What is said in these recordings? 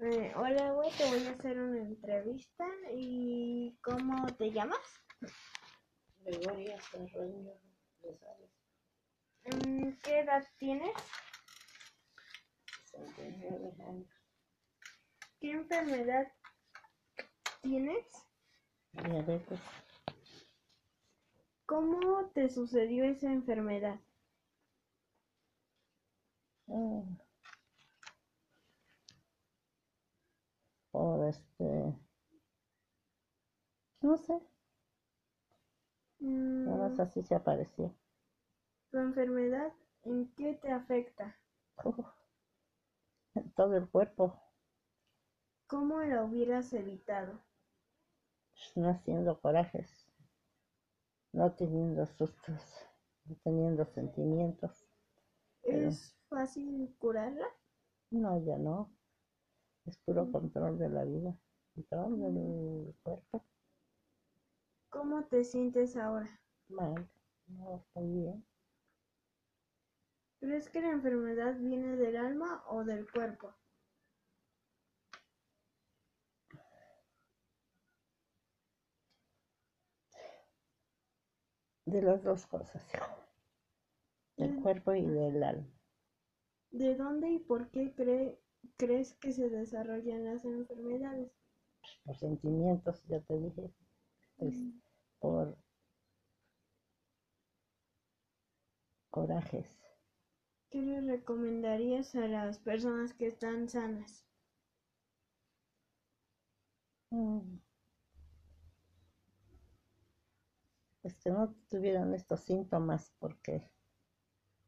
Eh, hola, güey, te voy a hacer una entrevista. ¿Y cómo te llamas? Gregoria Serreño Rosales, Mm, ¿Qué edad tienes? 69 años, ¿Qué enfermedad tienes? diabetes, ¿Cómo te sucedió esa enfermedad? mm, por este, no sé, Mm, nada más así se apareció. ¿Tu enfermedad en qué te afecta? Uf, en todo el cuerpo, ¿Cómo la hubieras evitado? pues, no haciendo corajes, no teniendo sustos, no teniendo sentimientos. Pero- ¿Es fácil curarla? No, ya no. Es puro control de la vida, control del cuerpo. ¿Cómo te sientes ahora? Mal, no estoy bien. ¿Crees que la enfermedad viene del alma o del cuerpo? De las dos cosas. Del Mm. cuerpo y del alma. ¿De dónde y por qué cree- crees que se desarrollan las enfermedades? Por sentimientos, ya te dije. tris- Por corajes. ¿Qué le recomendarías a las personas que están sanas? Mm. Pues que no tuvieran estos síntomas, porque.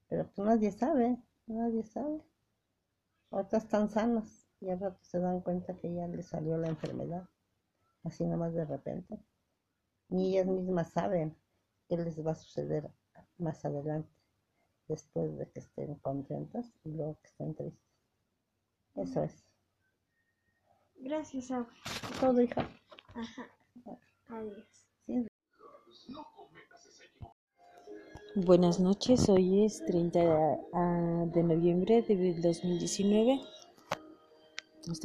Pero pues nadie sabe, nadie sabe. Otras están sanas y al rato se dan cuenta que ya les salió la enfermedad, así nomás de repente. Ni ellas mismas saben qué les va a suceder más adelante, después de que estén contentas y luego que estén tristes. Eso es. Gracias, Agua. Todo, hija. Ajá. Adiós. Sí, Buenas noches, hoy es 30 de, ah, de noviembre de 2019. Estamos